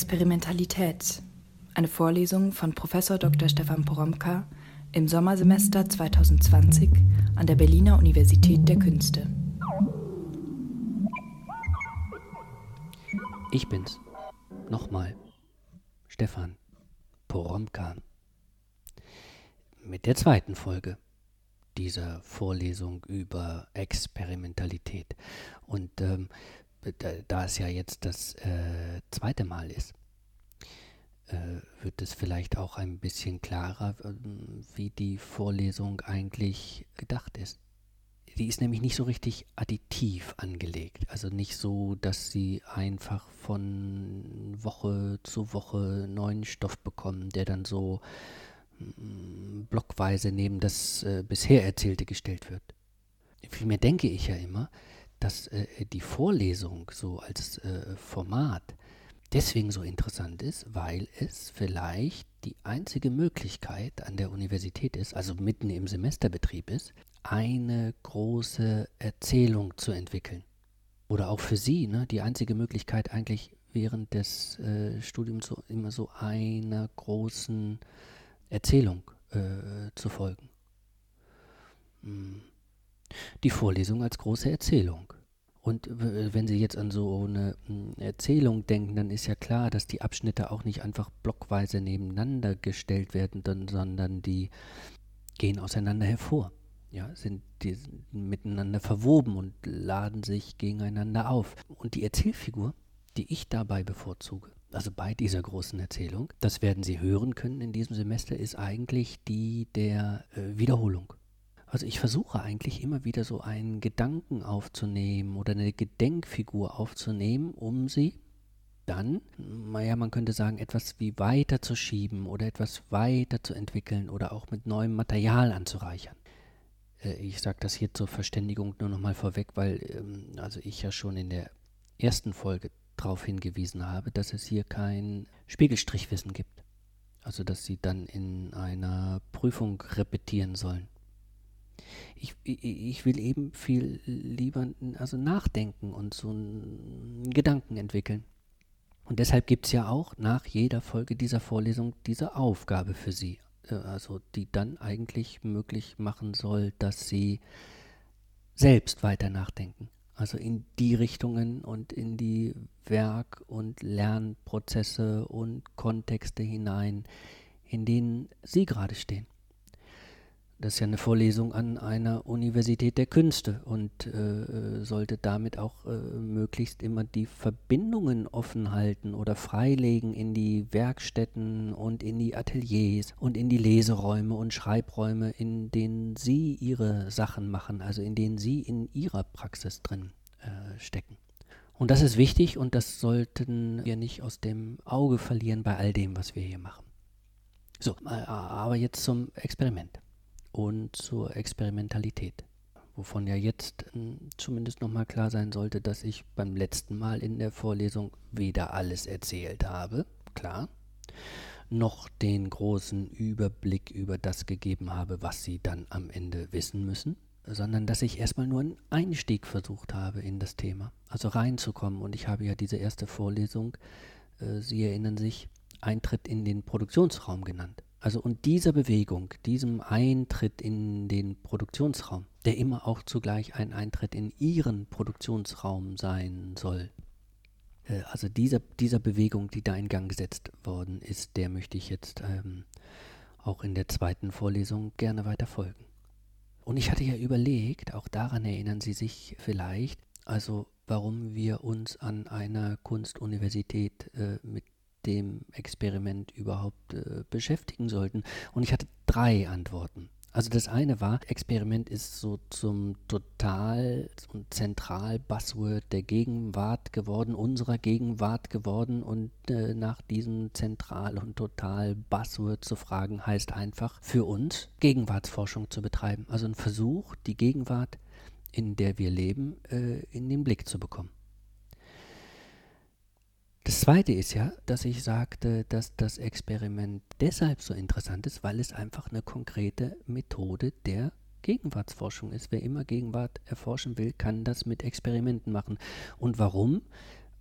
Experimentalität. Eine Vorlesung von Prof. Dr. Stefan Poromka im Sommersemester 2020 an der Berliner Universität der Künste. Ich bin's. Nochmal. Stefan Poromka. Mit der zweiten Folge dieser Vorlesung über Experimentalität. Und ähm, da es ja jetzt das äh, zweite Mal ist, äh, wird es vielleicht auch ein bisschen klarer, wie die Vorlesung eigentlich gedacht ist. Die ist nämlich nicht so richtig additiv angelegt. Also nicht so, dass sie einfach von Woche zu Woche neuen Stoff bekommen, der dann so mm, blockweise neben das äh, bisher Erzählte gestellt wird. Vielmehr denke ich ja immer, dass äh, die Vorlesung so als äh, Format deswegen so interessant ist, weil es vielleicht die einzige Möglichkeit an der Universität ist, also mitten im Semesterbetrieb ist, eine große Erzählung zu entwickeln. Oder auch für Sie, ne, die einzige Möglichkeit eigentlich während des äh, Studiums so, immer so einer großen Erzählung äh, zu folgen. Hm. Die Vorlesung als große Erzählung. Und wenn Sie jetzt an so eine hm, Erzählung denken, dann ist ja klar, dass die Abschnitte auch nicht einfach blockweise nebeneinander gestellt werden, sondern die gehen auseinander hervor. Ja, sind, die miteinander verwoben und laden sich gegeneinander auf. Und die Erzählfigur, die ich dabei bevorzuge, also bei dieser großen Erzählung, das werden Sie hören können in diesem Semester, ist eigentlich die der äh, Wiederholung. Also ich versuche eigentlich immer wieder so einen Gedanken aufzunehmen oder eine Gedenkfigur aufzunehmen, um sie dann, naja, man könnte sagen, etwas wie weiter zu schieben oder etwas weiter zu entwickeln oder auch mit neuem Material anzureichern. Äh, ich sage das hier zur Verständigung nur nochmal vorweg, weil ähm, also ich ja schon in der ersten Folge darauf hingewiesen habe, dass es hier kein Spiegelstrichwissen gibt. Also dass sie dann in einer Prüfung repetieren sollen ich, ich will eben viel lieber also nachdenken und so einen Gedanken entwickeln. Und deshalb gibt es ja auch nach jeder Folge dieser Vorlesung diese Aufgabe für Sie, äh, also die dann eigentlich möglich machen soll, dass Sie selbst weiter nachdenken. Also in die Richtungen und in die Werk- und Lernprozesse und Kontexte hinein, in denen Sie gerade stehen. Das ist ja eine Vorlesung an einer Universität der Künste und äh, sollte damit auch äh, möglichst immer die Verbindungen offen halten oder freilegen in die Werkstätten und in die Ateliers und in die Leseräume und Schreibräume, in denen Sie Ihre Sachen machen, also in denen Sie in Ihrer Praxis drin äh, stecken. Und das ist wichtig und das sollten wir nicht aus dem Auge verlieren bei all dem, was wir hier machen. So, äh, aber jetzt zum Experiment und zur Experimentalität. Wovon ja jetzt äh, zumindest nochmal klar sein sollte, dass ich beim letzten Mal in der Vorlesung weder alles erzählt habe, klar, noch den großen Überblick über das gegeben habe, was Sie dann am Ende wissen müssen, sondern dass ich erstmal nur einen Einstieg versucht habe in das Thema, also reinzukommen. Und ich habe ja diese erste Vorlesung, äh, Sie erinnern sich, Eintritt in den Produktionsraum genannt. Also und dieser Bewegung, diesem Eintritt in den Produktionsraum, der immer auch zugleich ein Eintritt in ihren Produktionsraum sein soll, äh, also dieser, dieser Bewegung, die da in Gang gesetzt worden ist, der möchte ich jetzt ähm, auch in der zweiten Vorlesung gerne weiter folgen. Und ich hatte ja überlegt, auch daran erinnern Sie sich vielleicht, also warum wir uns an einer Kunstuniversität äh, mit dem Experiment überhaupt äh, beschäftigen sollten. Und ich hatte drei Antworten. Also das eine war, Experiment ist so zum total und zentral Buzzword der Gegenwart geworden, unserer Gegenwart geworden und äh, nach diesem zentral und total Buzzword zu fragen, heißt einfach für uns Gegenwartsforschung zu betreiben. Also ein Versuch, die Gegenwart, in der wir leben, äh, in den Blick zu bekommen. Das Zweite ist ja, dass ich sagte, dass das Experiment deshalb so interessant ist, weil es einfach eine konkrete Methode der Gegenwartsforschung ist. Wer immer Gegenwart erforschen will, kann das mit Experimenten machen. Und warum?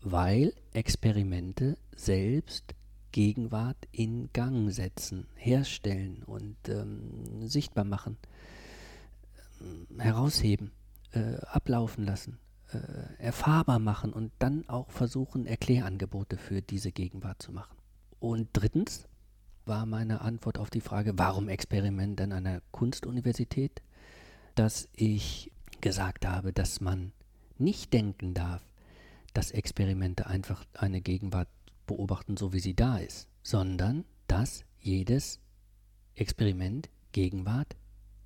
weil Experimente selbst Gegenwart in Gang setzen, herstellen und ähm, sichtbar machen, äh, herausheben, äh, ablaufen lassen, äh, erfahrbar machen und dann auch versuchen, Erklärangebote für diese Gegenwart zu machen. Und drittens war meine Antwort auf die Frage, warum Experiment an einer Kunstuniversität, dass ich gesagt habe, dass man nicht denken darf, dass Experimente einfach eine Gegenwart beobachten, so wie sie da ist, sondern dass jedes Experiment Gegenwart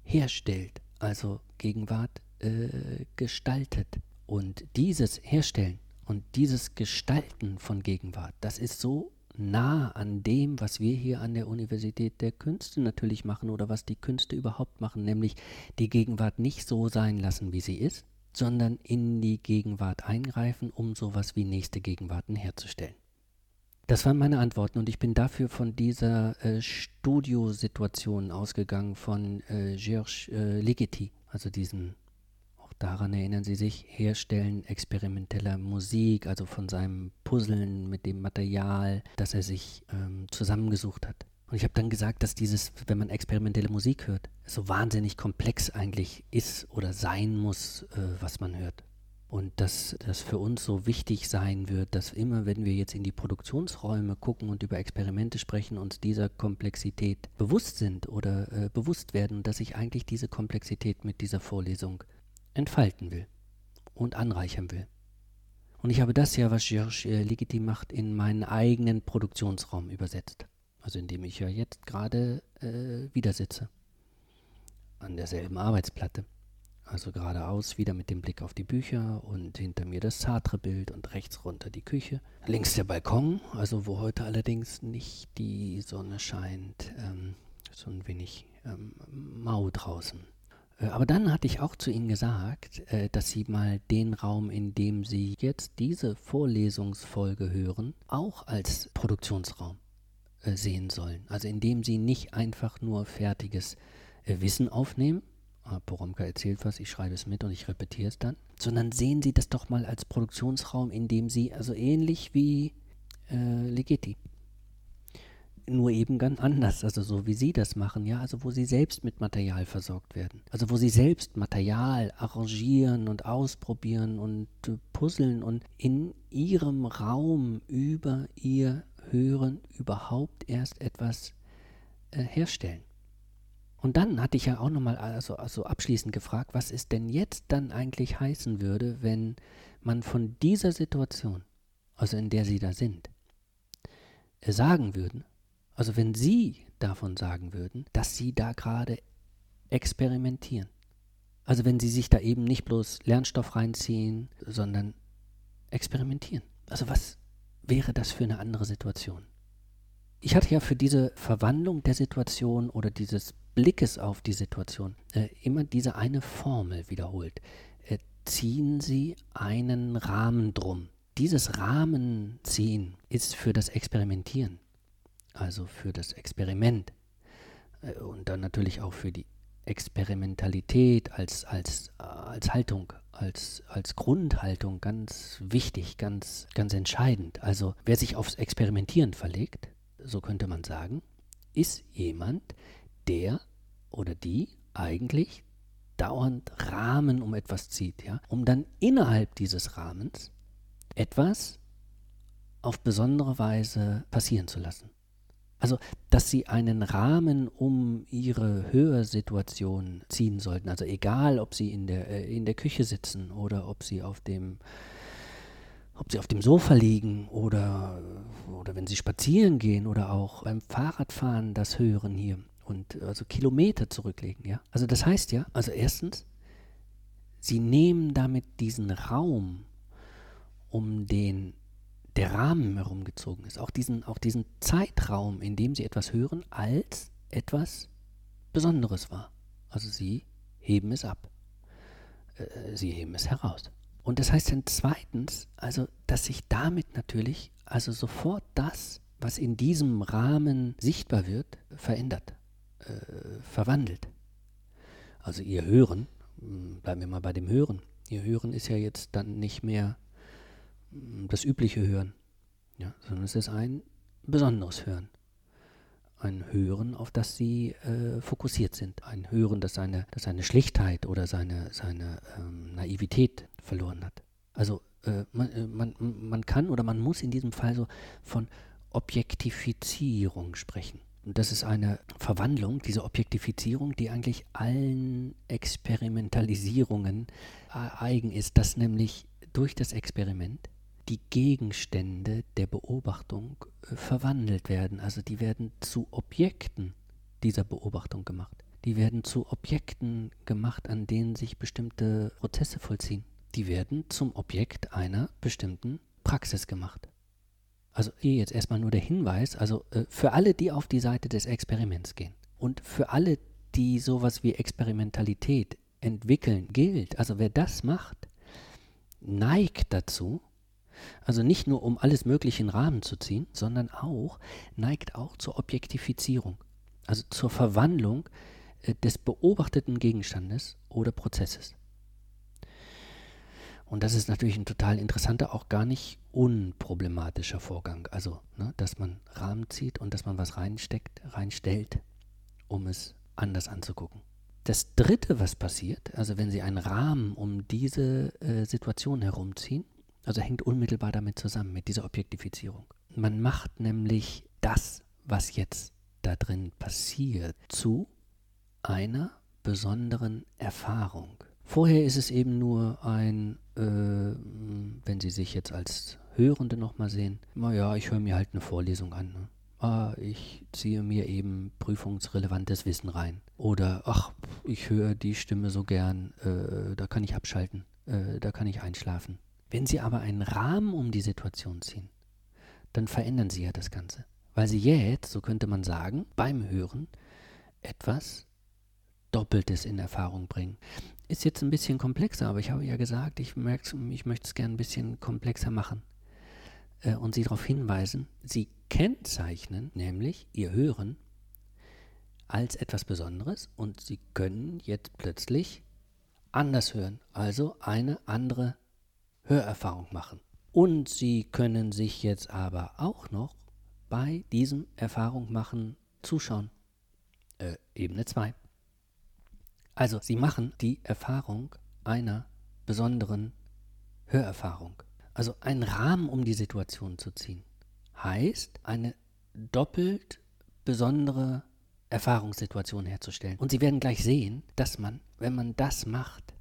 herstellt, also Gegenwart äh, gestaltet. Und dieses Herstellen und dieses Gestalten von Gegenwart, das ist so nah an dem, was wir hier an der Universität der Künste natürlich machen oder was die Künste überhaupt machen, nämlich die Gegenwart nicht so sein lassen, wie sie ist, sondern in die Gegenwart eingreifen, um sowas wie nächste Gegenwarten herzustellen. Das waren meine Antworten und ich bin dafür von dieser äh, Studiosituation ausgegangen von äh, Georges äh, Ligeti, also diesen, daran erinnern Sie sich, Herstellen experimenteller Musik, also von seinem Puzzeln mit dem Material, das er sich ähm, zusammengesucht hat. Und ich habe dann gesagt, dass dieses, wenn man experimentelle Musik hört, so wahnsinnig komplex eigentlich ist oder sein muss, äh, was man hört. Und dass das für uns so wichtig sein wird, dass immer, wenn wir jetzt in die Produktionsräume gucken und über Experimente sprechen, uns dieser Komplexität bewusst sind oder äh, bewusst werden, dass ich eigentlich diese Komplexität mit dieser Vorlesung entfalten will und anreichern will. Und ich habe das ja, was Georges äh, Ligeti macht, in meinen eigenen Produktionsraum übersetzt. Also in dem ich ja jetzt gerade äh, wieder sitze. An derselben Arbeitsplatte. Also geradeaus wieder mit dem Blick auf die Bücher und hinter mir das Sartre-Bild und rechts runter die Küche. Links der Balkon, also wo heute allerdings nicht die Sonne scheint. Ähm, so ein wenig ähm, mau draußen. Äh, aber dann hatte ich auch zu Ihnen gesagt, äh, dass Sie mal den Raum, in dem Sie jetzt diese Vorlesungsfolge hören, auch als Produktionsraum äh, sehen sollen. Also indem sie nicht einfach nur fertiges Wissen aufnehmen, ah, Poromka erzählt was, ich schreibe es mit und ich repetiere es dann, sondern sehen Sie das doch mal als Produktionsraum, in dem Sie, also ähnlich wie äh, Legetti, nur eben ganz anders, also so wie Sie das machen, ja, also wo Sie selbst mit Material versorgt werden. Also wo Sie selbst Material arrangieren und ausprobieren und äh, puzzeln und in Ihrem Raum über Ihr Hören überhaupt erst etwas äh, herstellen. Und dann hatte ich ja auch nochmal also, also abschließend gefragt, was es denn jetzt dann eigentlich heißen würde, wenn man von dieser Situation, also in der Sie da sind, äh, sagen würden, also wenn Sie davon sagen würden, dass Sie da gerade experimentieren. Also wenn Sie sich da eben nicht bloß Lernstoff reinziehen, sondern experimentieren. Also was, wäre das für eine andere Situation? Ich hatte ja für diese Verwandlung der Situation oder dieses Blickes auf die Situation äh, immer diese eine Formel wiederholt. Äh, ziehen Sie einen Rahmen drum. Dieses Rahmenziehen ist für das Experimentieren, also für das Experiment äh, und dann natürlich auch für die Experimentalität als, als, als Haltung, als, als Grundhaltung ganz wichtig, ganz, ganz entscheidend. Also wer sich aufs Experimentieren verlegt, so könnte man sagen, ist jemand, der oder die eigentlich dauernd Rahmen um etwas zieht, ja, um dann innerhalb dieses Rahmens etwas auf besondere Weise passieren zu lassen. Also, dass sie einen Rahmen um ihre Hörsituation ziehen sollten. Also egal, ob sie in der, äh, in der Küche sitzen oder ob sie auf dem ob sie auf dem Sofa liegen oder, oder wenn sie spazieren gehen oder auch beim Fahrradfahren das hören hier und also Kilometer zurücklegen, ja. Also das heißt ja, also erstens, sie nehmen damit diesen Raum um den der Rahmen herumgezogen ist, auch diesen, auch diesen Zeitraum, in dem sie etwas hören, als etwas Besonderes war. Also sie heben es ab. Äh, sie heben es heraus. Und das heißt dann zweitens, also, dass sich damit natürlich, also sofort das, was in diesem Rahmen sichtbar wird, verändert, äh, verwandelt. Also ihr Hören, hm, bleiben wir mal bei dem Hören. Ihr Hören ist ja jetzt dann nicht mehr das übliche Hören, ja, sondern es ist ein besonderes Hören. Ein Hören, auf das sie äh, fokussiert sind. Ein Hören, das seine, das seine Schlichtheit oder seine, seine ähm, Naivität verloren hat. Also äh, man, äh, man, man kann oder man muss in diesem Fall so von Objektifizierung sprechen. Und das ist eine Verwandlung, diese Objektifizierung, die eigentlich allen Experimentalisierungen eigen ist, dass nämlich durch das Experiment die Gegenstände der Beobachtung äh, verwandelt werden. Also die werden zu Objekten dieser Beobachtung gemacht. Die werden zu Objekten gemacht, an denen sich bestimmte Prozesse vollziehen. Die werden zum Objekt einer bestimmten Praxis gemacht. Also hier jetzt erstmal nur der Hinweis, also äh, für alle, die auf die Seite des Experiments gehen und für alle, die sowas wie Experimentalität entwickeln, gilt, also wer das macht, neigt dazu, also nicht nur um alles Mögliche in Rahmen zu ziehen, sondern auch neigt auch zur Objektifizierung, also zur Verwandlung äh, des beobachteten Gegenstandes oder Prozesses. Und das ist natürlich ein total interessanter, auch gar nicht unproblematischer Vorgang. Also, ne, dass man Rahmen zieht und dass man was reinsteckt, reinstellt, um es anders anzugucken. Das Dritte, was passiert, also wenn Sie einen Rahmen um diese äh, Situation herumziehen, also hängt unmittelbar damit zusammen, mit dieser Objektifizierung. Man macht nämlich das, was jetzt da drin passiert, zu einer besonderen Erfahrung. Vorher ist es eben nur ein, äh, wenn Sie sich jetzt als Hörende nochmal sehen, naja, ich höre mir halt eine Vorlesung an. Ne? Ah, ich ziehe mir eben prüfungsrelevantes Wissen rein. Oder, ach, ich höre die Stimme so gern, äh, da kann ich abschalten, äh, da kann ich einschlafen. Wenn Sie aber einen Rahmen um die Situation ziehen, dann verändern Sie ja das Ganze. Weil Sie jetzt, so könnte man sagen, beim Hören etwas Doppeltes in Erfahrung bringen. Ist jetzt ein bisschen komplexer, aber ich habe ja gesagt, ich, ich möchte es gerne ein bisschen komplexer machen äh, und Sie darauf hinweisen, Sie kennzeichnen nämlich Ihr Hören als etwas Besonderes und Sie können jetzt plötzlich anders hören, also eine andere Hörerfahrung machen. Und Sie können sich jetzt aber auch noch bei diesem Erfahrung machen zuschauen. Äh, Ebene 2. Also Sie machen die Erfahrung einer besonderen Hörerfahrung. Also einen Rahmen um die Situation zu ziehen, heißt eine doppelt besondere Erfahrungssituation herzustellen. Und Sie werden gleich sehen, dass man, wenn man das macht,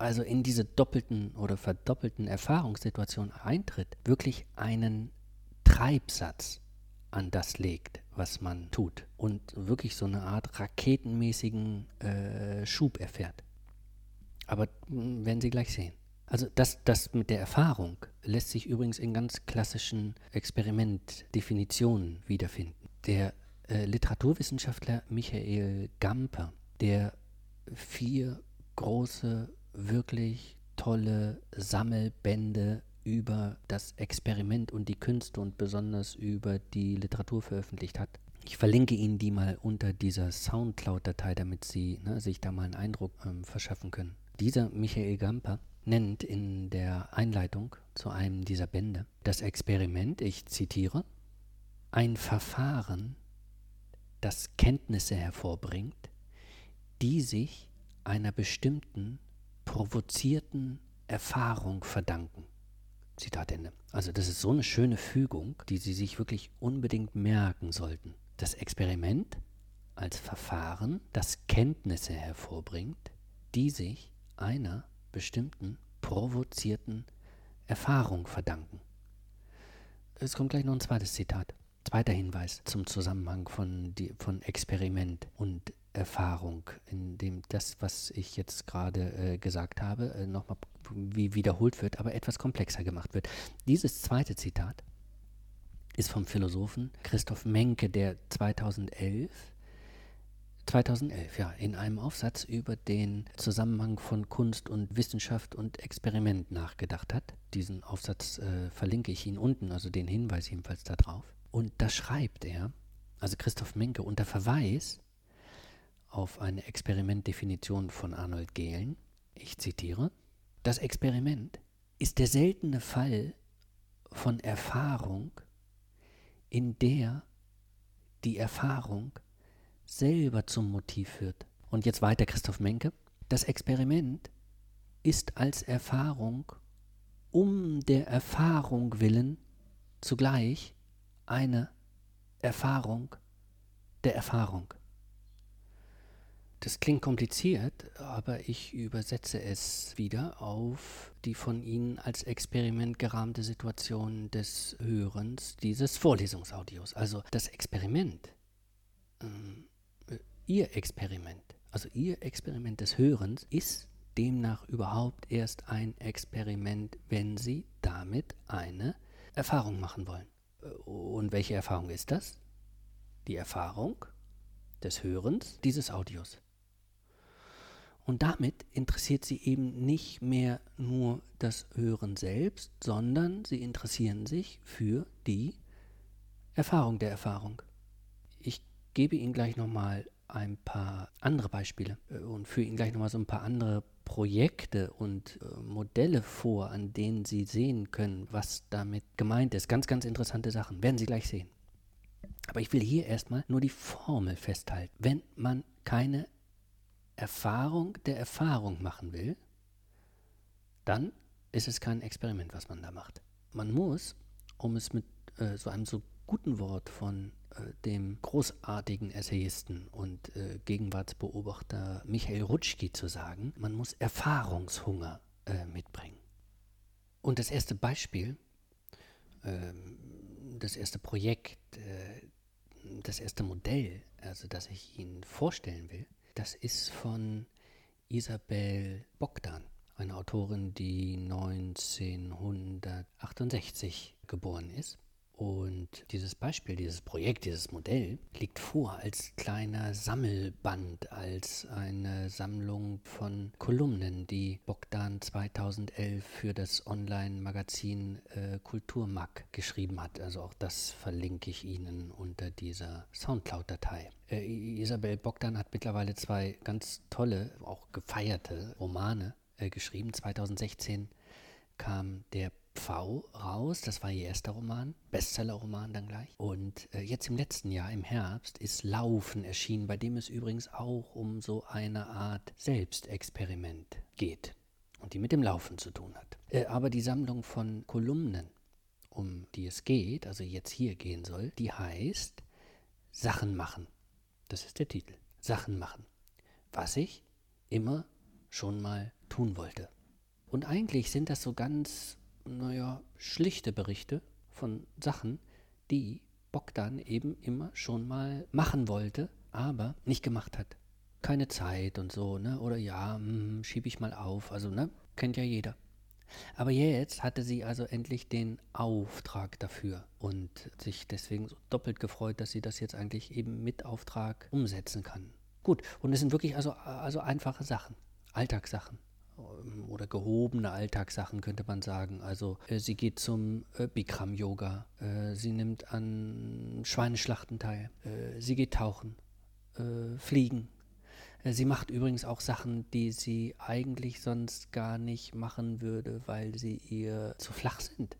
also in diese doppelten oder verdoppelten Erfahrungssituationen eintritt, wirklich einen Treibsatz an das legt, was man tut und wirklich so eine Art raketenmäßigen äh, Schub erfährt. Aber hm, werden Sie gleich sehen. Also das, das mit der Erfahrung lässt sich übrigens in ganz klassischen Experimentdefinitionen wiederfinden. Der äh, Literaturwissenschaftler Michael Gamper, der vier große, wirklich tolle Sammelbände über das Experiment und die Künste und besonders über die Literatur veröffentlicht hat. Ich verlinke Ihnen die mal unter dieser Soundcloud-Datei, damit Sie ne, sich da mal einen Eindruck ähm, verschaffen können. Dieser Michael Gamper nennt in der Einleitung zu einem dieser Bände das Experiment, ich zitiere, ein Verfahren, das Kenntnisse hervorbringt, die sich einer bestimmten provozierten Erfahrung verdanken. Zitat Ende. Also das ist so eine schöne Fügung, die Sie sich wirklich unbedingt merken sollten. Das Experiment als Verfahren, das Kenntnisse hervorbringt, die sich einer bestimmten provozierten Erfahrung verdanken. Es kommt gleich noch ein zweites Zitat. Zweiter Hinweis zum Zusammenhang von, die, von Experiment und Erfahrung, in dem das, was ich jetzt gerade äh, gesagt habe, äh, nochmal wie wiederholt wird, aber etwas komplexer gemacht wird. Dieses zweite Zitat ist vom Philosophen Christoph Menke, der 2011 2011, ja, in einem Aufsatz über den Zusammenhang von Kunst und Wissenschaft und Experiment nachgedacht hat. Diesen Aufsatz äh, verlinke ich Ihnen unten, also den Hinweis jedenfalls darauf. Und da schreibt er, also Christoph Menke, unter Verweis auf eine Experimentdefinition von Arnold Gehlen, ich zitiere, das Experiment ist der seltene Fall von Erfahrung, in der die Erfahrung selber zum Motiv wird. Und jetzt weiter Christoph Menke. Das Experiment ist als Erfahrung um der Erfahrung willen zugleich eine Erfahrung der Erfahrung. Das klingt kompliziert, aber ich übersetze es wieder auf die von Ihnen als Experiment gerahmte Situation des Hörens dieses Vorlesungsaudios. Also das Experiment, äh, Ihr Experiment, also Ihr Experiment des Hörens ist demnach überhaupt erst ein Experiment, wenn Sie damit eine Erfahrung machen wollen. Und welche Erfahrung ist das? Die Erfahrung des Hörens dieses Audios. Und damit interessiert sie eben nicht mehr nur das Hören selbst, sondern sie interessieren sich für die Erfahrung der Erfahrung. Ich gebe Ihnen gleich nochmal ein paar andere Beispiele äh, und führe Ihnen gleich nochmal so ein paar andere Projekte und äh, Modelle vor, an denen Sie sehen können, was damit gemeint ist. Ganz, ganz interessante Sachen. Werden Sie gleich sehen. Aber ich will hier erstmal nur die Formel festhalten. Wenn man keine Erfahrung der Erfahrung machen will, dann ist es kein Experiment, was man da macht. Man muss, um es mit äh, so einem so guten Wort von äh, dem großartigen Essayisten und äh, Gegenwartsbeobachter Michael Rutschki zu sagen, man muss Erfahrungshunger äh, mitbringen. Und das erste Beispiel, ähm, das erste Projekt, äh, das erste Modell, also das ich Ihnen vorstellen will, das ist von Isabel Bogdan, eine Autorin, die 1968 geboren ist. Und dieses Beispiel, dieses Projekt, dieses Modell liegt vor als kleiner Sammelband, als eine Sammlung von Kolumnen, die Bogdan 2011 für das Online-Magazin äh, Kulturmag geschrieben hat. Also auch das verlinke ich Ihnen unter dieser Soundcloud-Datei. Äh, Isabel Bogdan hat mittlerweile zwei ganz tolle, auch gefeierte Romane äh, geschrieben. 2016 kam der V raus, das war ihr erster Roman, Bestseller-Roman dann gleich. Und äh, jetzt im letzten Jahr, im Herbst, ist Laufen erschienen, bei dem es übrigens auch um so eine Art Selbstexperiment geht und die mit dem Laufen zu tun hat. Äh, aber die Sammlung von Kolumnen, um die es geht, also jetzt hier gehen soll, die heißt Sachen machen. Das ist der Titel. Sachen machen. Was ich immer schon mal tun wollte. Und eigentlich sind das so ganz naja, schlichte Berichte von Sachen, die Bogdan eben immer schon mal machen wollte, aber nicht gemacht hat. Keine Zeit und so, ne? Oder ja, hm, schiebe ich mal auf. Also, ne? Kennt ja jeder. Aber jetzt hatte sie also endlich den Auftrag dafür und sich deswegen so doppelt gefreut, dass sie das jetzt eigentlich eben mit Auftrag umsetzen kann. Gut, und es sind wirklich also, also einfache Sachen, Alltagssachen. Ähm, oder gehobene Alltagssachen, könnte man sagen. Also äh, sie geht zum äh, Bikram-Yoga, äh, sie nimmt an Schweineschlachten teil, äh, sie geht tauchen, äh, fliegen. Äh, sie macht übrigens auch Sachen, die sie eigentlich sonst gar nicht machen würde, weil sie ihr zu flach sind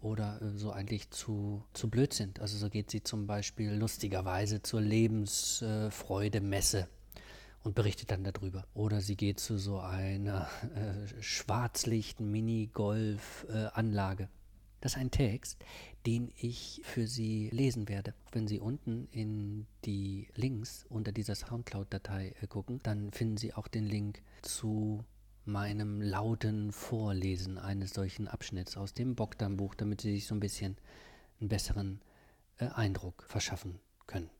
oder so eigentlich zu, zu blöd sind. Also so geht sie zum Beispiel lustigerweise zur Lebensfreude-Messe und berichtet dann darüber. Oder sie geht zu so einer äh, Schwarzlicht-Minigolf-Anlage. Äh, das ist ein Text, den ich für Sie lesen werde. Wenn Sie unten in die Links unter dieser Soundcloud-Datei äh, gucken, dann finden Sie auch den Link zu meinem lauten Vorlesen eines solchen Abschnitts aus dem Bogdan-Buch, damit Sie sich so ein bisschen einen besseren äh, Eindruck verschaffen können.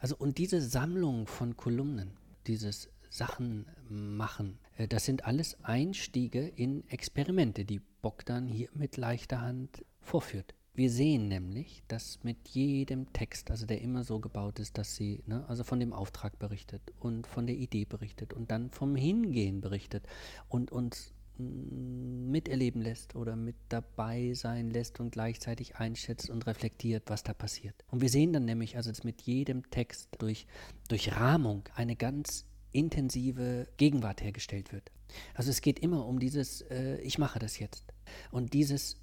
Also und diese Sammlung von Kolumnen, dieses Sachen machen, äh, das sind alles Einstiege in Experimente, die Bogdan hier mit leichter Hand vorführt. Wir sehen nämlich, dass mit jedem Text, also der immer so gebaut ist, dass sie ne, also von dem Auftrag berichtet und von der Idee berichtet und dann vom Hingehen berichtet und uns miterleben lässt oder mit dabei sein lässt und gleichzeitig einschätzt und reflektiert, was da passiert. Und wir sehen dann nämlich, also mit jedem Text durch, durch Rahmung eine ganz intensive Gegenwart hergestellt wird. Also es geht immer um dieses, äh, ich mache das jetzt. Und dieses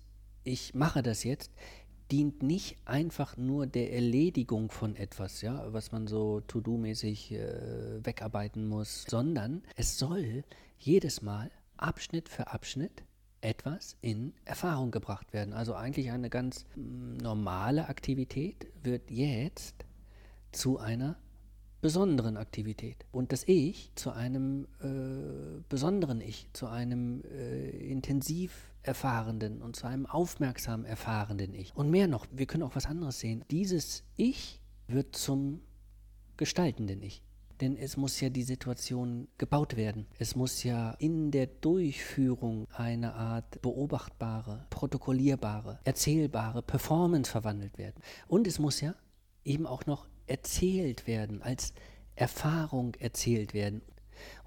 ich mache das jetzt, dient nicht einfach nur der Erledigung von etwas, ja, was man so to-do-mäßig äh, wegarbeiten muss, sondern es soll jedes Mal Abschnitt für Abschnitt etwas in Erfahrung gebracht werden. Also eigentlich eine ganz mm, normale Aktivität wird jetzt zu einer besonderen Aktivität und das Ich zu einem äh, besonderen Ich, zu einem äh, intensiv erfahrenden und zu einem aufmerksam erfahrenden Ich. Und mehr noch, wir können auch was anderes sehen. Dieses Ich wird zum gestaltenden Ich. Denn es muss ja die Situation gebaut werden. Es muss ja in der Durchführung eine Art beobachtbare, protokollierbare, erzählbare Performance verwandelt werden. Und es muss ja eben auch noch erzählt werden, als Erfahrung erzählt werden.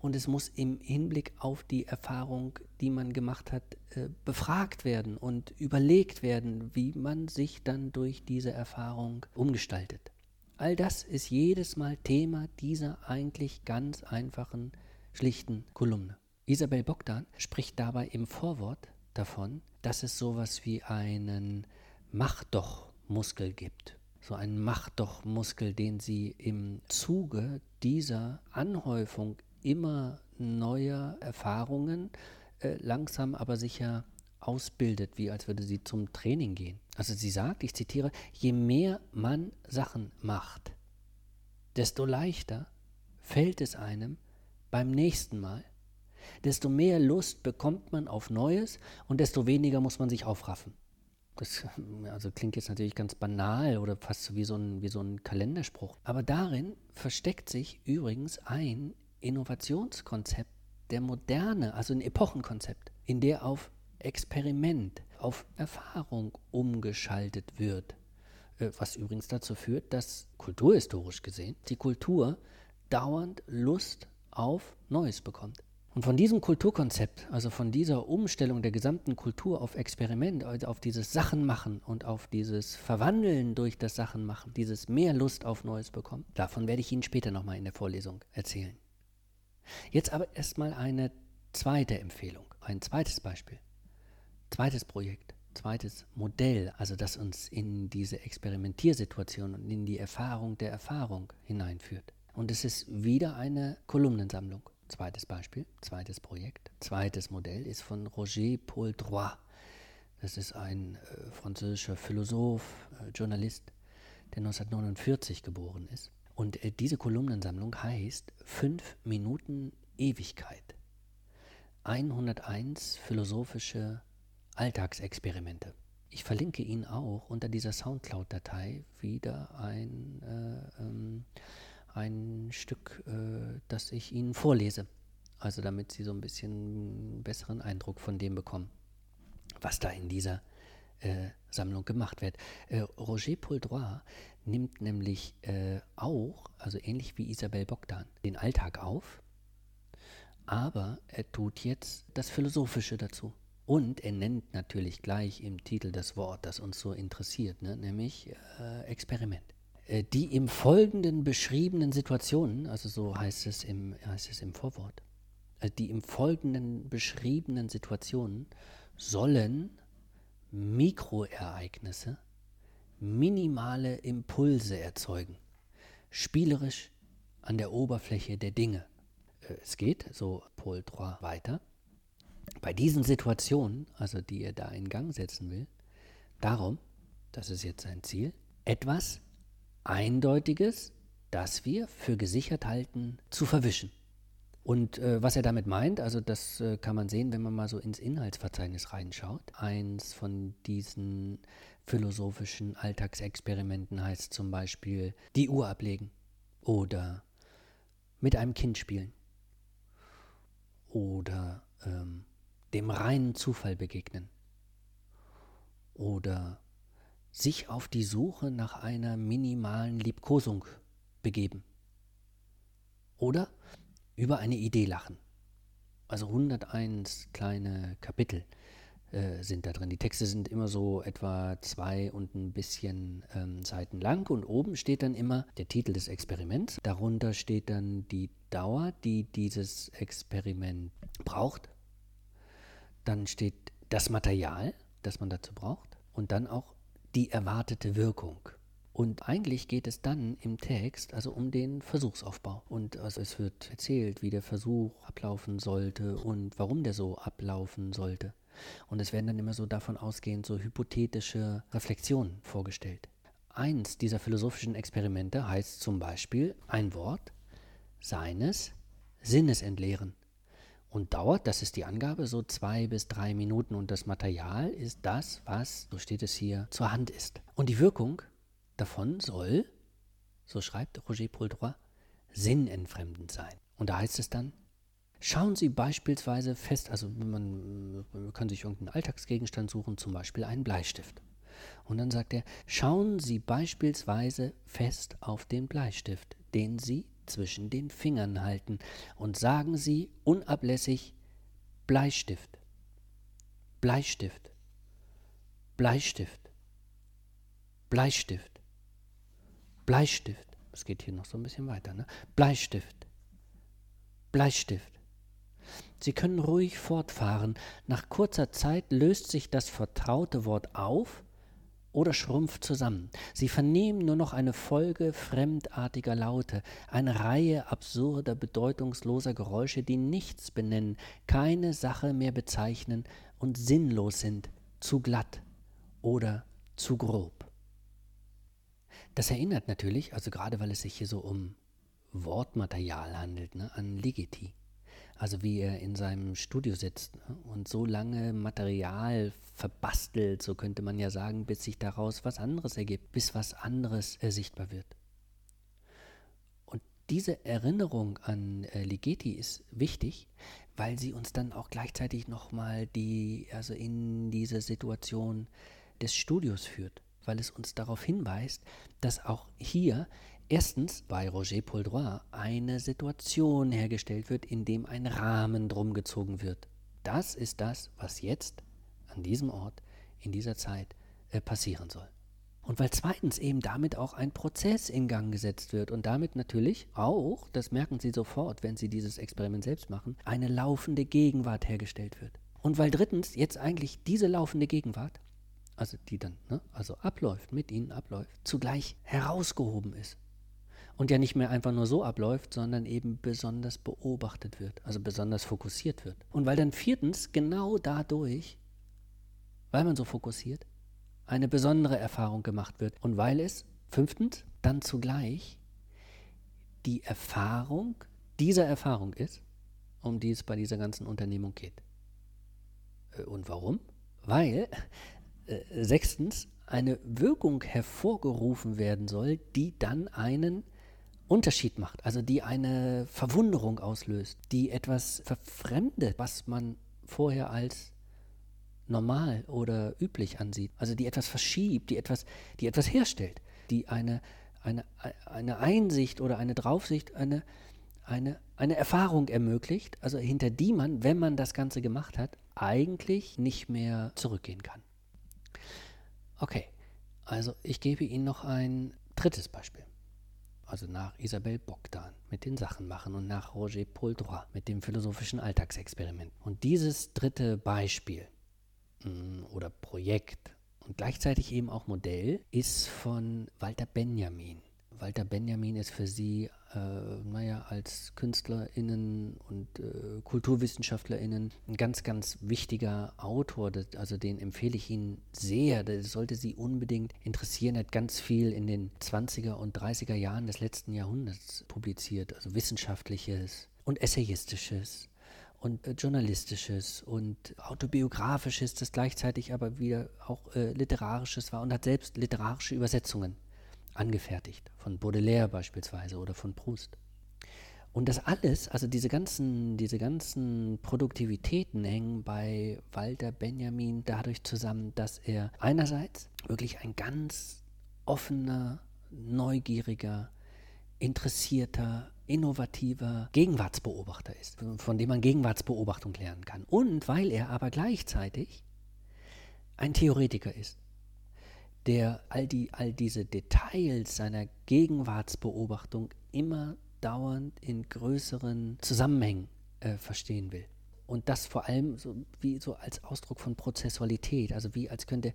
Und es muss im Hinblick auf die Erfahrung, die man gemacht hat, äh, befragt werden und überlegt werden, wie man sich dann durch diese Erfahrung umgestaltet. All das ist jedes Mal Thema dieser eigentlich ganz einfachen, schlichten Kolumne. Isabel Bogdan spricht dabei im Vorwort davon, dass es sowas wie einen Mach doch Muskel gibt. So einen Mach doch Muskel, den sie im Zuge dieser Anhäufung immer neuer Erfahrungen äh, langsam aber sicher ausbildet, wie als würde sie zum Training gehen. Also sie sagt, ich zitiere, je mehr man Sachen macht, desto leichter fällt es einem beim nächsten Mal, desto mehr Lust bekommt man auf Neues und desto weniger muss man sich aufraffen. Das also klingt jetzt natürlich ganz banal oder fast wie so, ein, wie so ein Kalenderspruch. Aber darin versteckt sich übrigens ein Innovationskonzept der Moderne, also ein Epochenkonzept, in der auf Experiment, auf Erfahrung umgeschaltet wird. Äh, was übrigens dazu führt, dass kulturhistorisch gesehen die Kultur dauernd Lust auf Neues bekommt. Und von diesem Kulturkonzept, also von dieser Umstellung der gesamten Kultur auf Experiment, also auf dieses Sachenmachen und auf dieses Verwandeln durch das Sachenmachen, dieses mehr Lust auf Neues bekommen, davon werde ich Ihnen später nochmal in der Vorlesung erzählen. Jetzt aber erstmal eine zweite Empfehlung, ein zweites Beispiel. Zweites Projekt, zweites Modell, also das uns in diese Experimentiersituation und in die Erfahrung der Erfahrung hineinführt. Und es ist wieder eine Kolumnensammlung. Zweites Beispiel, zweites Projekt, zweites Modell ist von Roger Paul Droit. Das ist ein äh, französischer Philosoph, äh, Journalist, der 1949 geboren ist. Und äh, diese Kolumnensammlung heißt Fünf Minuten Ewigkeit. 101 philosophische Alltagsexperimente. Ich verlinke Ihnen auch unter dieser Soundcloud-Datei wieder ein, äh, ähm, ein Stück, äh, das ich Ihnen vorlese. Also damit Sie so ein bisschen besseren Eindruck von dem bekommen, was da in dieser äh, Sammlung gemacht wird. Äh, Roger Poldroy nimmt nämlich äh, auch, also ähnlich wie Isabel Bogdan, den Alltag auf, aber er tut jetzt das Philosophische dazu. Und er nennt natürlich gleich im Titel das Wort, das uns so interessiert, ne? nämlich äh, Experiment. Äh, die im Folgenden beschriebenen Situationen, also so heißt es im, heißt es im Vorwort, äh, die im Folgenden beschriebenen Situationen sollen Mikroereignisse minimale Impulse erzeugen, spielerisch an der Oberfläche der Dinge. Äh, es geht, so Paul Droit weiter, bei diesen Situationen, also die er da in Gang setzen will, darum, das ist jetzt sein Ziel, etwas Eindeutiges, das wir für gesichert halten, zu verwischen. Und äh, was er damit meint, also das äh, kann man sehen, wenn man mal so ins Inhaltsverzeichnis reinschaut. Eins von diesen philosophischen Alltagsexperimenten heißt zum Beispiel die Uhr ablegen oder mit einem Kind spielen oder ähm, dem reinen Zufall begegnen oder sich auf die Suche nach einer minimalen Liebkosung begeben oder über eine Idee lachen. Also 101 kleine Kapitel äh, sind da drin. Die Texte sind immer so etwa zwei und ein bisschen ähm, Seiten lang und oben steht dann immer der Titel des Experiments. Darunter steht dann die Dauer, die dieses Experiment braucht dann steht das Material, das man dazu braucht und dann auch die erwartete Wirkung. Und eigentlich geht es dann im Text also um den Versuchsaufbau. Und also es wird erzählt, wie der Versuch ablaufen sollte und warum der so ablaufen sollte. Und es werden dann immer so davon ausgehend so hypothetische Reflexionen vorgestellt. Eins dieser philosophischen Experimente heißt zum Beispiel ein Wort seines Sinnes entleeren und dauert, das ist die Angabe, so zwei bis drei Minuten und das Material ist das, was, so steht es hier, zur Hand ist. Und die Wirkung davon soll, so schreibt Roger Poldroy, sinnentfremdend sein. Und da heißt es dann, schauen Sie beispielsweise fest, also man, man kann sich irgendeinen Alltagsgegenstand suchen, zum Beispiel einen Bleistift. Und dann sagt er, schauen Sie beispielsweise fest auf den Bleistift, den Sie zwischen den Fingern halten und sagen Sie unablässig Bleistift, Bleistift, Bleistift, Bleistift, Bleistift. Es geht hier noch so ein bisschen weiter, ne? Bleistift, Bleistift. Sie können ruhig fortfahren. Nach kurzer Zeit löst sich das vertraute Wort auf oder schrumpft zusammen. Sie vernehmen nur noch eine Folge fremdartiger Laute, eine Reihe absurder, bedeutungsloser Geräusche, die nichts benennen, keine Sache mehr bezeichnen und sinnlos sind, zu glatt oder zu grob. Das erinnert natürlich, also gerade weil es sich hier so um Wortmaterial handelt, ne, an Ligeti. Also wie er in seinem Studio sitzt ne? und so lange Material verbastelt, so könnte man ja sagen, bis sich daraus was anderes ergibt, bis was anderes äh, sichtbar wird. Und diese Erinnerung an äh, Ligeti ist wichtig, weil sie uns dann auch gleichzeitig nochmal die, also in diese Situation des Studios führt, weil es uns darauf hinweist, dass auch hier Erstens bei Roger Poldroy eine Situation hergestellt wird, in dem ein Rahmen drum gezogen wird. Das ist das, was jetzt an diesem Ort, in dieser Zeit äh, passieren soll. Und weil zweitens eben damit auch ein Prozess in Gang gesetzt wird und damit natürlich auch, das merken Sie sofort, wenn Sie dieses Experiment selbst machen, eine laufende Gegenwart hergestellt wird. Und weil drittens jetzt eigentlich diese laufende Gegenwart, also die dann, ne, also abläuft, mit Ihnen abläuft, zugleich herausgehoben ist und ja nicht mehr einfach nur so abläuft, sondern eben besonders beobachtet wird, also besonders fokussiert wird. Und weil dann viertens genau dadurch, weil man so fokussiert, eine besondere Erfahrung gemacht wird und weil es fünftens dann zugleich die Erfahrung dieser Erfahrung ist, um die es bei dieser ganzen Unternehmung geht. Äh, und warum? Weil äh, sechstens eine Wirkung hervorgerufen werden soll, die dann einen Unterschied macht, also die eine Verwunderung auslöst, die etwas verfremdet, was man vorher als normal oder üblich ansieht, also die etwas verschiebt, die etwas, die etwas herstellt, die eine, eine, eine Einsicht oder eine Draufsicht, eine, eine, eine Erfahrung ermöglicht, also hinter die man, wenn man das Ganze gemacht hat, eigentlich nicht mehr zurückgehen kann. Okay, also ich gebe Ihnen noch ein drittes Beispiel also nach Isabelle Bogdan mit den Sachen machen und nach Roger Poldroy mit dem philosophischen Alltagsexperiment. Und dieses dritte Beispiel mm, oder Projekt und gleichzeitig eben auch Modell ist von Walter Benjamin. Walter Benjamin ist für sie, äh, naja, als KünstlerInnen und äh, KulturwissenschaftlerInnen ein ganz, ganz wichtiger Autor. Das, also den empfehle ich Ihnen sehr. Das sollte Sie unbedingt interessieren. Er hat ganz viel in den 20er und 30er Jahren des letzten Jahrhunderts publiziert. Also wissenschaftliches und essayistisches und äh, journalistisches und autobiografisches, das gleichzeitig aber wieder auch äh, literarisches war und hat selbst literarische Übersetzungen angefertigt, von Baudelaire beispielsweise oder von Proust. Und das alles, also diese ganzen, diese ganzen Produktivitäten hängen bei Walter Benjamin dadurch zusammen, dass er einerseits wirklich ein ganz offener, neugieriger, interessierter, innovativer Gegenwartsbeobachter ist, von dem man Gegenwartsbeobachtung lernen kann. Und weil er aber gleichzeitig ein Theoretiker ist der all, die, all diese Details seiner Gegenwartsbeobachtung immer dauernd in größeren Zusammenhängen äh, verstehen will. und das vor allem so wie so als Ausdruck von Prozessualität, also wie als könnte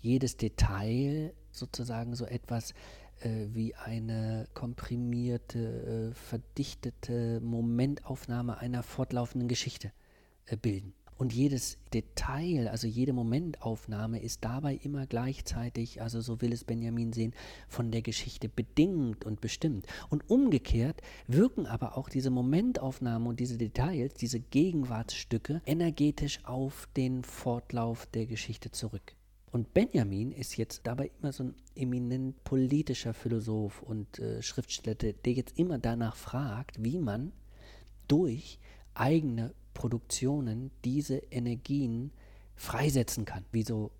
jedes Detail sozusagen so etwas äh, wie eine komprimierte, äh, verdichtete Momentaufnahme einer fortlaufenden Geschichte äh, bilden. Und jedes Detail, also jede Momentaufnahme ist dabei immer gleichzeitig, also so will es Benjamin sehen, von der Geschichte bedingt und bestimmt. Und umgekehrt wirken aber auch diese Momentaufnahmen und diese Details, diese Gegenwartsstücke energetisch auf den Fortlauf der Geschichte zurück. Und Benjamin ist jetzt dabei immer so ein eminent politischer Philosoph und äh, Schriftsteller, der jetzt immer danach fragt, wie man durch eigene Produktionen diese Energien freisetzen kann, wie so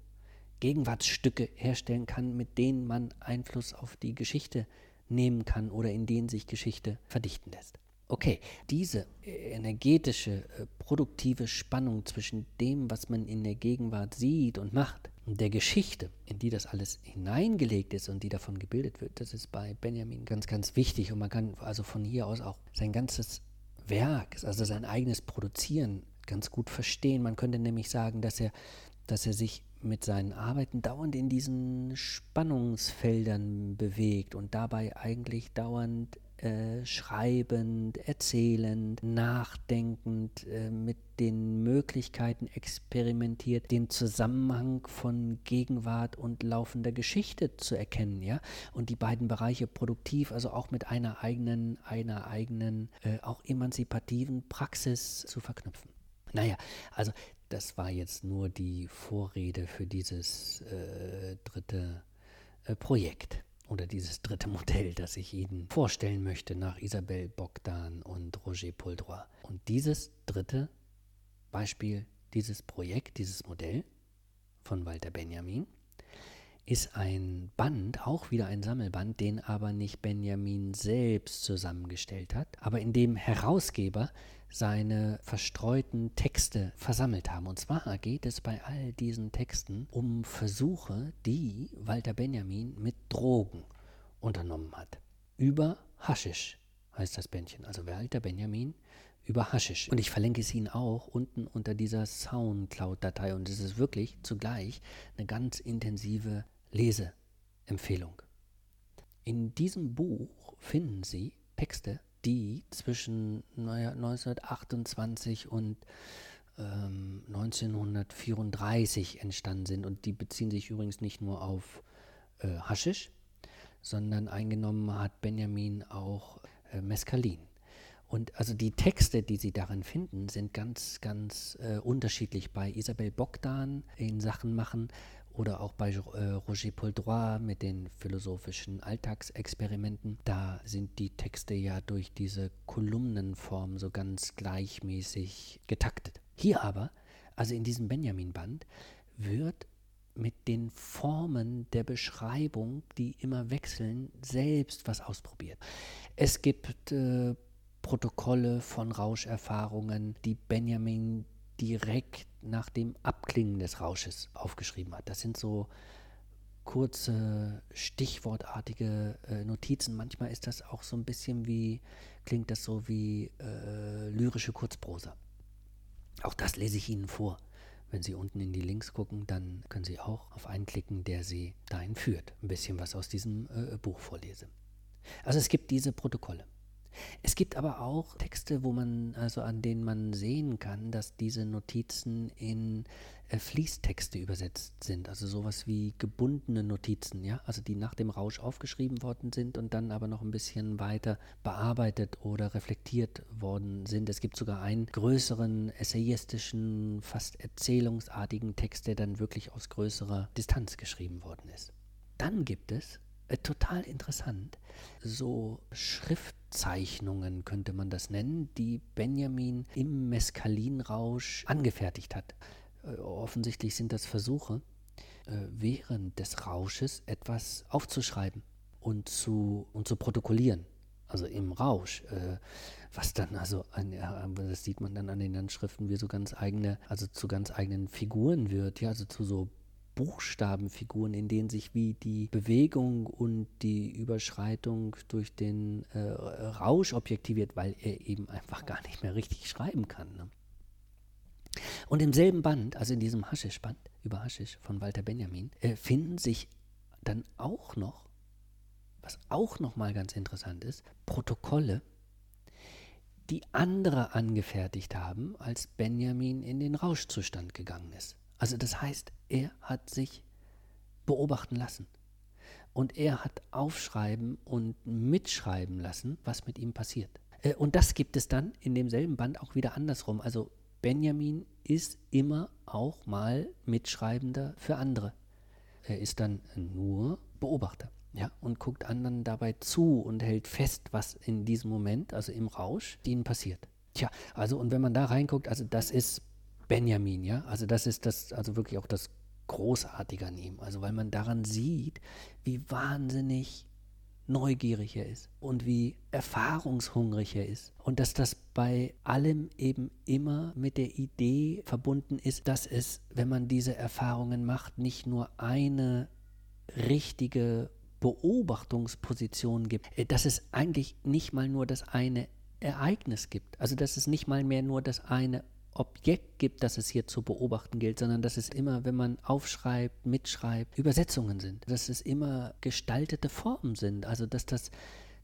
Gegenwartsstücke herstellen kann, mit denen man Einfluss auf die Geschichte nehmen kann oder in denen sich Geschichte verdichten lässt. Okay, diese energetische, äh, produktive Spannung zwischen dem, was man in der Gegenwart sieht und macht, und der Geschichte, in die das alles hineingelegt ist und die davon gebildet wird, das ist bei Benjamin ganz, ganz wichtig. Und man kann also von hier aus auch sein ganzes Werk, also sein eigenes Produzieren ganz gut verstehen. Man könnte nämlich sagen, dass er, dass er sich mit seinen Arbeiten dauernd in diesen Spannungsfeldern bewegt und dabei eigentlich dauernd äh, schreibend, erzählend, nachdenkend, äh, mit den Möglichkeiten experimentiert, den Zusammenhang von Gegenwart und laufender Geschichte zu erkennen, ja, und die beiden Bereiche produktiv, also auch mit einer eigenen, einer eigenen, äh, auch emanzipativen Praxis zu verknüpfen. Naja, also das war jetzt nur die Vorrede für dieses äh, dritte äh, Projekt oder dieses dritte Modell, das ich Ihnen vorstellen möchte nach Isabelle Bogdan und Roger Poldroy. Und dieses dritte Beispiel, dieses Projekt, dieses Modell von Walter Benjamin, ist ein Band, auch wieder ein Sammelband, den aber nicht Benjamin selbst zusammengestellt hat, aber in dem Herausgeber seine verstreuten Texte versammelt haben. Und zwar geht es bei all diesen Texten um Versuche, die Walter Benjamin mit Drogen unternommen hat. Über Haschisch heißt das Bändchen, also Walter Benjamin über Haschisch. Und ich verlinke es Ihnen auch unten unter dieser Soundcloud-Datei. Und es ist wirklich zugleich eine ganz intensive Leseempfehlung. In diesem Buch finden Sie Texte die zwischen naja, 1928 und ähm, 1934 entstanden sind. Und die beziehen sich übrigens nicht nur auf äh, Haschisch, sondern eingenommen hat Benjamin auch äh, Mescalin. Und also die Texte, die Sie darin finden, sind ganz, ganz äh, unterschiedlich. Bei Isabelle Bogdan in Sachen machen oder auch bei äh, Roger Poldroy mit den philosophischen Alltagsexperimenten. Da sind die Texte ja durch diese Kolumnenform so ganz gleichmäßig getaktet. Hier aber, also in diesem Benjamin-Band, wird mit den Formen der Beschreibung, die immer wechseln, selbst was ausprobiert. Es gibt äh, Protokolle von Rauscherfahrungen, die Benjamin direkt nach dem Abklingen des Rausches aufgeschrieben hat. Das sind so kurze, stichwortartige äh, Notizen. Manchmal ist das auch so ein bisschen wie, klingt das so wie äh, lyrische Kurzprosa. Auch das lese ich Ihnen vor. Wenn Sie unten in die Links gucken, dann können Sie auch auf einen klicken, der Sie dahin führt. Ein bisschen was aus diesem äh, Buch vorlese. Also es gibt diese Protokolle. Es gibt aber auch Texte, wo man, also an denen man sehen kann, dass diese Notizen in äh, Fließtexte übersetzt sind. Also sowas wie gebundene Notizen, ja, also die nach dem Rausch aufgeschrieben worden sind und dann aber noch ein bisschen weiter bearbeitet oder reflektiert worden sind. Es gibt sogar einen größeren essayistischen, fast erzählungsartigen Text, der dann wirklich aus größerer Distanz geschrieben worden ist. Dann gibt es äh, total interessant. So Schriftzeichnungen könnte man das nennen, die Benjamin im Meskalinrausch angefertigt hat. Äh, offensichtlich sind das Versuche, äh, während des Rausches etwas aufzuschreiben und zu, und zu protokollieren. Also im Rausch, äh, was dann also, an, das sieht man dann an den Handschriften, wie so ganz eigene, also zu ganz eigenen Figuren wird, ja, also zu so Buchstabenfiguren, in denen sich wie die Bewegung und die Überschreitung durch den äh, Rausch objektiviert, weil er eben einfach gar nicht mehr richtig schreiben kann. Ne? Und im selben Band, also in diesem Haschisch-Band über Haschisch von Walter Benjamin, äh, finden sich dann auch noch, was auch noch mal ganz interessant ist, Protokolle, die andere angefertigt haben, als Benjamin in den Rauschzustand gegangen ist. Also das heißt, er hat sich beobachten lassen. Und er hat aufschreiben und mitschreiben lassen, was mit ihm passiert. Äh, und das gibt es dann in demselben Band auch wieder andersrum. Also Benjamin ist immer auch mal Mitschreibender für andere. Er ist dann nur Beobachter. Ja, und guckt anderen dabei zu und hält fest, was in diesem Moment, also im Rausch, ihnen passiert. Tja, also und wenn man da reinguckt, also das ist Benjamin, ja, also das ist das, also wirklich auch das Großartige an ihm, also weil man daran sieht, wie wahnsinnig neugierig er ist und wie erfahrungshungrig er ist. Und dass das bei allem eben immer mit der Idee verbunden ist, dass es, wenn man diese Erfahrungen macht, nicht nur eine richtige Beobachtungsposition gibt, äh, dass es eigentlich nicht mal nur das eine Ereignis gibt. Also dass es nicht mal mehr nur das eine Objekt gibt, das es hier zu beobachten gilt, sondern dass es immer, wenn man aufschreibt, mitschreibt, Übersetzungen sind. Dass es immer gestaltete Formen sind. Also dass das,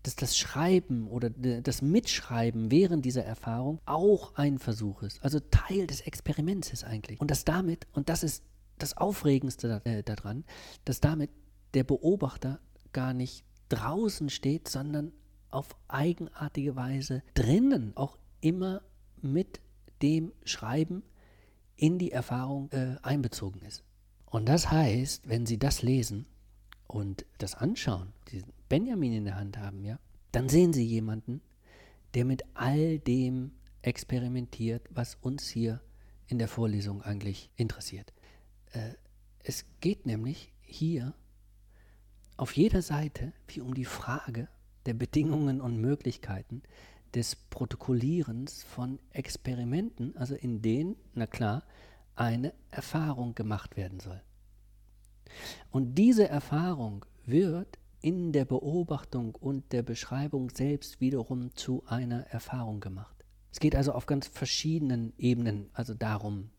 dass das Schreiben oder das Mitschreiben während dieser Erfahrung auch ein Versuch ist. Also Teil des Experiments ist eigentlich. Und dass damit, und das ist das Aufregendste äh, daran, dass damit der Beobachter gar nicht draußen steht, sondern auf eigenartige Weise drinnen auch immer mit dem Schreiben in die Erfahrung äh, einbezogen ist. Und das heißt, wenn Sie das lesen und das anschauen, diesen Benjamin in der Hand haben, ja, dann sehen Sie jemanden, der mit all dem experimentiert, was uns hier in der Vorlesung eigentlich interessiert. Äh, es geht nämlich hier auf jeder Seite wie um die Frage der Bedingungen und Möglichkeiten des Protokollierens von Experimenten, also in denen, na klar, eine Erfahrung gemacht werden soll. Und diese Erfahrung wird in der Beobachtung und der Beschreibung selbst wiederum zu einer Erfahrung gemacht. Es geht also auf ganz verschiedenen Ebenen, also darum,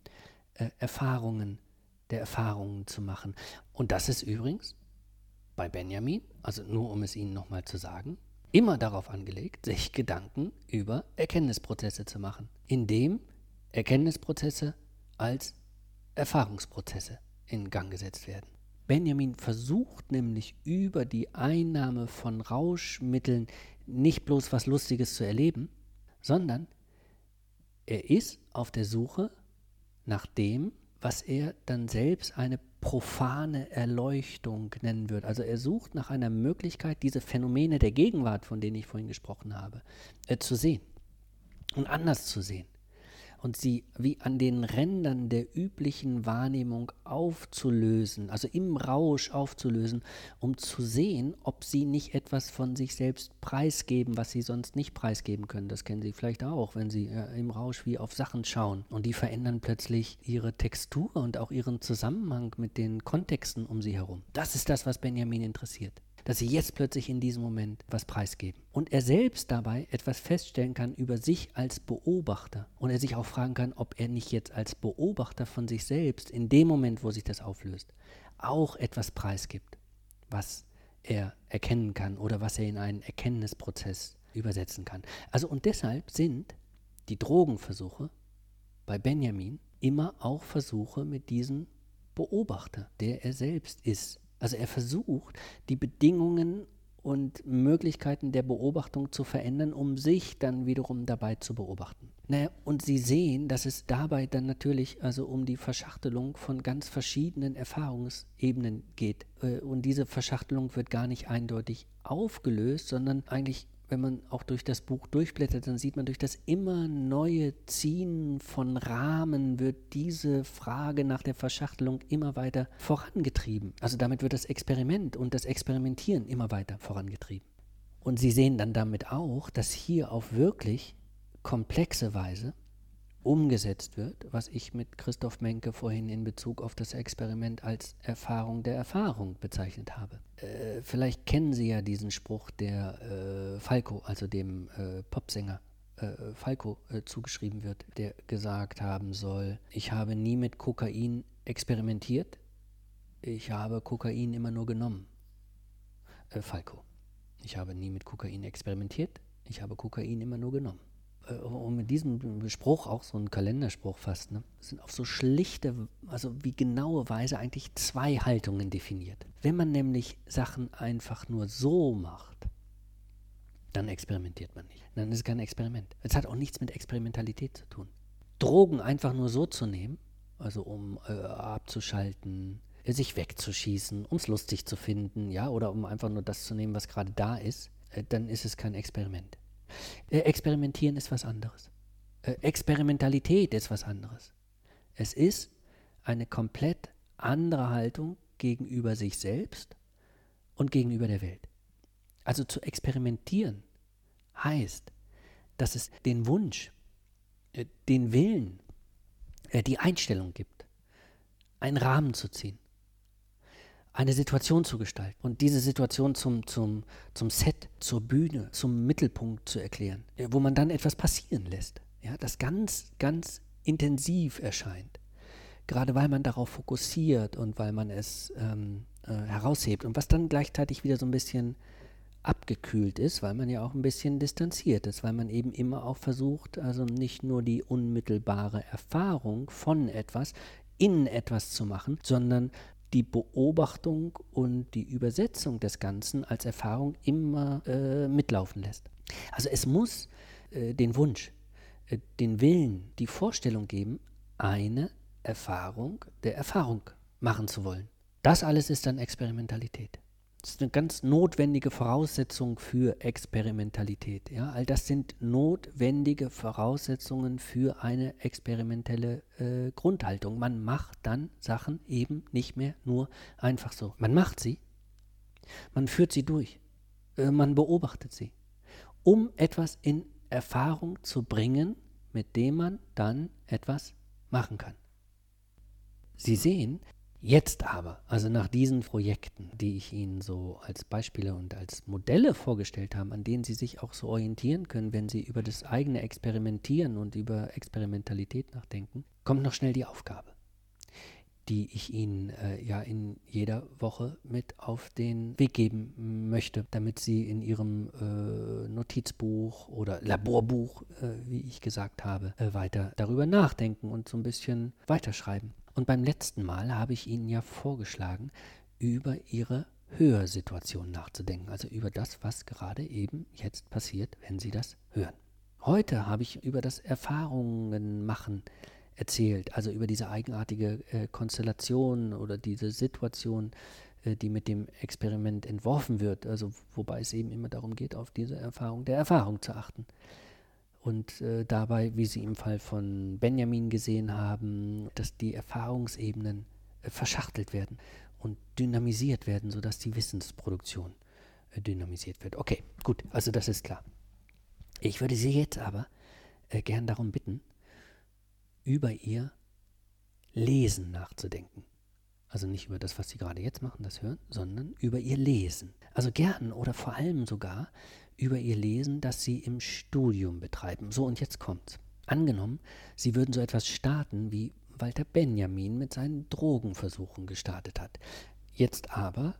äh, Erfahrungen der Erfahrungen zu machen. Und das ist übrigens bei Benjamin, also nur um es Ihnen nochmal zu sagen, immer darauf angelegt, sich Gedanken über Erkenntnisprozesse zu machen, indem Erkenntnisprozesse als Erfahrungsprozesse in Gang gesetzt werden. Benjamin versucht nämlich über die Einnahme von Rauschmitteln nicht bloß was Lustiges zu erleben, sondern er ist auf der Suche nach dem, was er dann selbst eine profane Erleuchtung nennen wird. Also er sucht nach einer Möglichkeit, diese Phänomene der Gegenwart, von denen ich vorhin gesprochen habe, äh, zu sehen und anders zu sehen und sie wie an den Rändern der üblichen Wahrnehmung aufzulösen, also im Rausch aufzulösen, um zu sehen, ob sie nicht etwas von sich selbst preisgeben, was sie sonst nicht preisgeben können. Das kennen Sie vielleicht auch, wenn Sie äh, im Rausch wie auf Sachen schauen und die verändern plötzlich ihre Textur und auch ihren Zusammenhang mit den Kontexten um sie herum. Das ist das, was Benjamin interessiert dass sie jetzt plötzlich in diesem Moment was preisgeben. Und er selbst dabei etwas feststellen kann über sich als Beobachter. Und er sich auch fragen kann, ob er nicht jetzt als Beobachter von sich selbst in dem Moment, wo sich das auflöst, auch etwas preisgibt, was er erkennen kann oder was er in einen Erkenntnisprozess übersetzen kann. Also und deshalb sind die Drogenversuche bei Benjamin immer auch Versuche mit diesem Beobachter, der er selbst ist, also er versucht, die Bedingungen und Möglichkeiten der Beobachtung zu verändern, um sich dann wiederum dabei zu beobachten. Naja, und Sie sehen, dass es dabei dann natürlich also um die Verschachtelung von ganz verschiedenen Erfahrungsebenen geht. Äh, und diese Verschachtelung wird gar nicht eindeutig aufgelöst, sondern eigentlich wenn man auch durch das Buch durchblättert, dann sieht man, durch das immer neue Ziehen von Rahmen wird diese Frage nach der Verschachtelung immer weiter vorangetrieben. Also damit wird das Experiment und das Experimentieren immer weiter vorangetrieben. Und Sie sehen dann damit auch, dass hier auf wirklich komplexe Weise umgesetzt wird, was ich mit Christoph Menke vorhin in Bezug auf das Experiment als Erfahrung der Erfahrung bezeichnet habe. Äh, vielleicht kennen Sie ja diesen Spruch, der äh, Falco, also dem äh, Popsänger, äh, Falco äh, zugeschrieben wird, der gesagt haben soll, ich habe nie mit Kokain experimentiert, ich habe Kokain immer nur genommen. Äh, Falco. Ich habe nie mit Kokain experimentiert, ich habe Kokain immer nur genommen. Äh, und mit diesem Spruch, auch so ein Kalenderspruch fast, ne, sind auf so schlichte, also wie genaue Weise eigentlich zwei Haltungen definiert. Wenn man nämlich Sachen einfach nur so macht, dann experimentiert man nicht. Dann ist es kein Experiment. Es hat auch nichts mit Experimentalität zu tun. Drogen einfach nur so zu nehmen, also um äh, abzuschalten, sich wegzuschießen, um es lustig zu finden, ja, oder um einfach nur das zu nehmen, was gerade da ist, äh, dann ist es kein Experiment. Äh, experimentieren ist was anderes. Äh, Experimentalität ist was anderes. Es ist eine komplett andere Haltung gegenüber sich selbst und gegenüber der Welt. Also zu experimentieren heißt, dass es den Wunsch, äh, den Willen, die Einstellung gibt, einen Rahmen zu ziehen, eine Situation zu gestalten und diese Situation zum, zum, zum Set, zur Bühne, zum Mittelpunkt zu erklären, äh, wo man dann etwas passieren lässt, ja, das ganz, ganz intensiv erscheint. Gerade weil man darauf fokussiert und weil man es ähm, äh, heraushebt und was dann gleichzeitig wieder so ein bisschen abgekühlt ist, weil man ja auch ein bisschen distanziert ist, weil man eben immer auch versucht, also nicht nur die unmittelbare Erfahrung von etwas in etwas zu machen, sondern die Beobachtung und die Übersetzung des Ganzen als Erfahrung immer äh, mitlaufen lässt. Also es muss äh, den Wunsch, äh, den Willen, die Vorstellung geben, eine Erfahrung der Erfahrung machen zu wollen. Das alles ist dann Experimentalität. Das ist eine ganz notwendige Voraussetzung für Experimentalität. Ja? All das sind notwendige Voraussetzungen für eine experimentelle äh, Grundhaltung. Man macht dann Sachen eben nicht mehr nur einfach so. Man macht sie, man führt sie durch, äh, man beobachtet sie, um etwas in Erfahrung zu bringen, mit dem man dann etwas machen kann. Sie sehen, Jetzt aber, also nach diesen Projekten, die ich Ihnen so als Beispiele und als Modelle vorgestellt habe, an denen Sie sich auch so orientieren können, wenn Sie über das eigene Experimentieren und über Experimentalität nachdenken, kommt noch schnell die Aufgabe, die ich Ihnen äh, ja in jeder Woche mit auf den Weg geben möchte, damit Sie in Ihrem äh, Notizbuch oder Laborbuch, äh, wie ich gesagt habe, äh, weiter darüber nachdenken und so ein bisschen weiterschreiben. Und beim letzten Mal habe ich Ihnen ja vorgeschlagen, über Ihre Hörsituation nachzudenken, also über das, was gerade eben jetzt passiert, wenn Sie das hören. Heute habe ich über das Erfahrungen machen erzählt, also über diese eigenartige äh, Konstellation oder diese Situation, äh, die mit dem Experiment entworfen wird, also wobei es eben immer darum geht, auf diese Erfahrung der Erfahrung zu achten und äh, dabei, wie Sie im Fall von Benjamin gesehen haben, dass die Erfahrungsebenen äh, verschachtelt werden und dynamisiert werden, sodass die Wissensproduktion äh, dynamisiert wird. Okay, gut, also das ist klar. Ich würde Sie jetzt aber äh, gern darum bitten, über Ihr Lesen nachzudenken. Also nicht über das, was Sie gerade jetzt machen, das Hören, sondern über Ihr Lesen. Also gern oder vor allem sogar über ihr Lesen, das sie im Studium betreiben. So, und jetzt kommt's. Angenommen, sie würden so etwas starten, wie Walter Benjamin mit seinen Drogenversuchen gestartet hat. Jetzt aber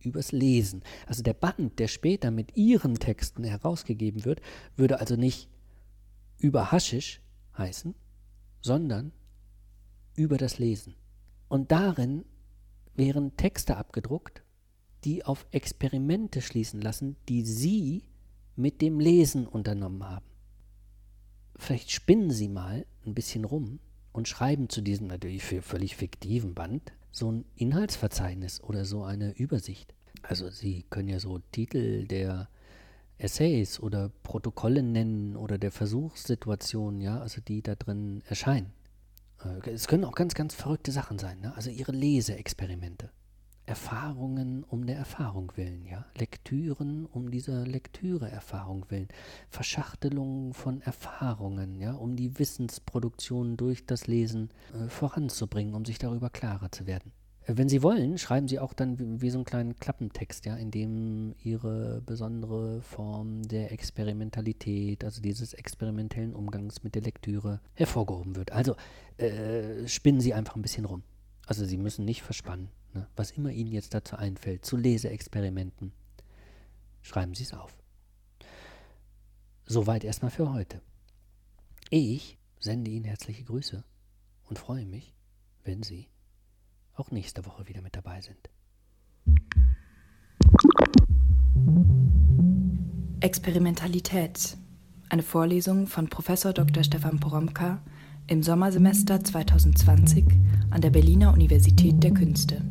übers Lesen. Also der Band, der später mit ihren Texten herausgegeben wird, würde also nicht über Haschisch heißen, sondern über das Lesen. Und darin wären Texte abgedruckt, die auf Experimente schließen lassen, die sie mit dem Lesen unternommen haben. Vielleicht spinnen Sie mal ein bisschen rum und schreiben zu diesem natürlich für völlig fiktiven Band so ein Inhaltsverzeichnis oder so eine Übersicht. Also Sie können ja so Titel der Essays oder Protokolle nennen oder der Versuchssituationen, ja, also die da drin erscheinen. Äh, es können auch ganz, ganz verrückte Sachen sein, ne? also Ihre Leseexperimente. Erfahrungen um der Erfahrung willen, ja, Lektüren um dieser Lektüre-Erfahrung willen, Verschachtelungen von Erfahrungen, ja, um die Wissensproduktion durch das Lesen äh, voranzubringen, um sich darüber klarer zu werden. Äh, wenn Sie wollen, schreiben Sie auch dann wie, wie, so einen kleinen Klappentext, ja, in dem Ihre besondere Form der Experimentalität, also dieses experimentellen Umgangs mit der Lektüre hervorgehoben wird. Also äh, spinnen Sie einfach ein bisschen rum. Also Sie müssen nicht verspannen. Ne? Was immer Ihnen jetzt dazu einfällt, zu Leseexperimenten, schreiben Sie es auf. Soweit erstmal für heute. Ich sende Ihnen herzliche Grüße und freue mich, wenn Sie auch nächste Woche wieder mit dabei sind. Experimentalität. Eine Vorlesung von Prof. Dr. Stefan Poromka im Sommersemester 2020 an der Berliner Universität der Künste.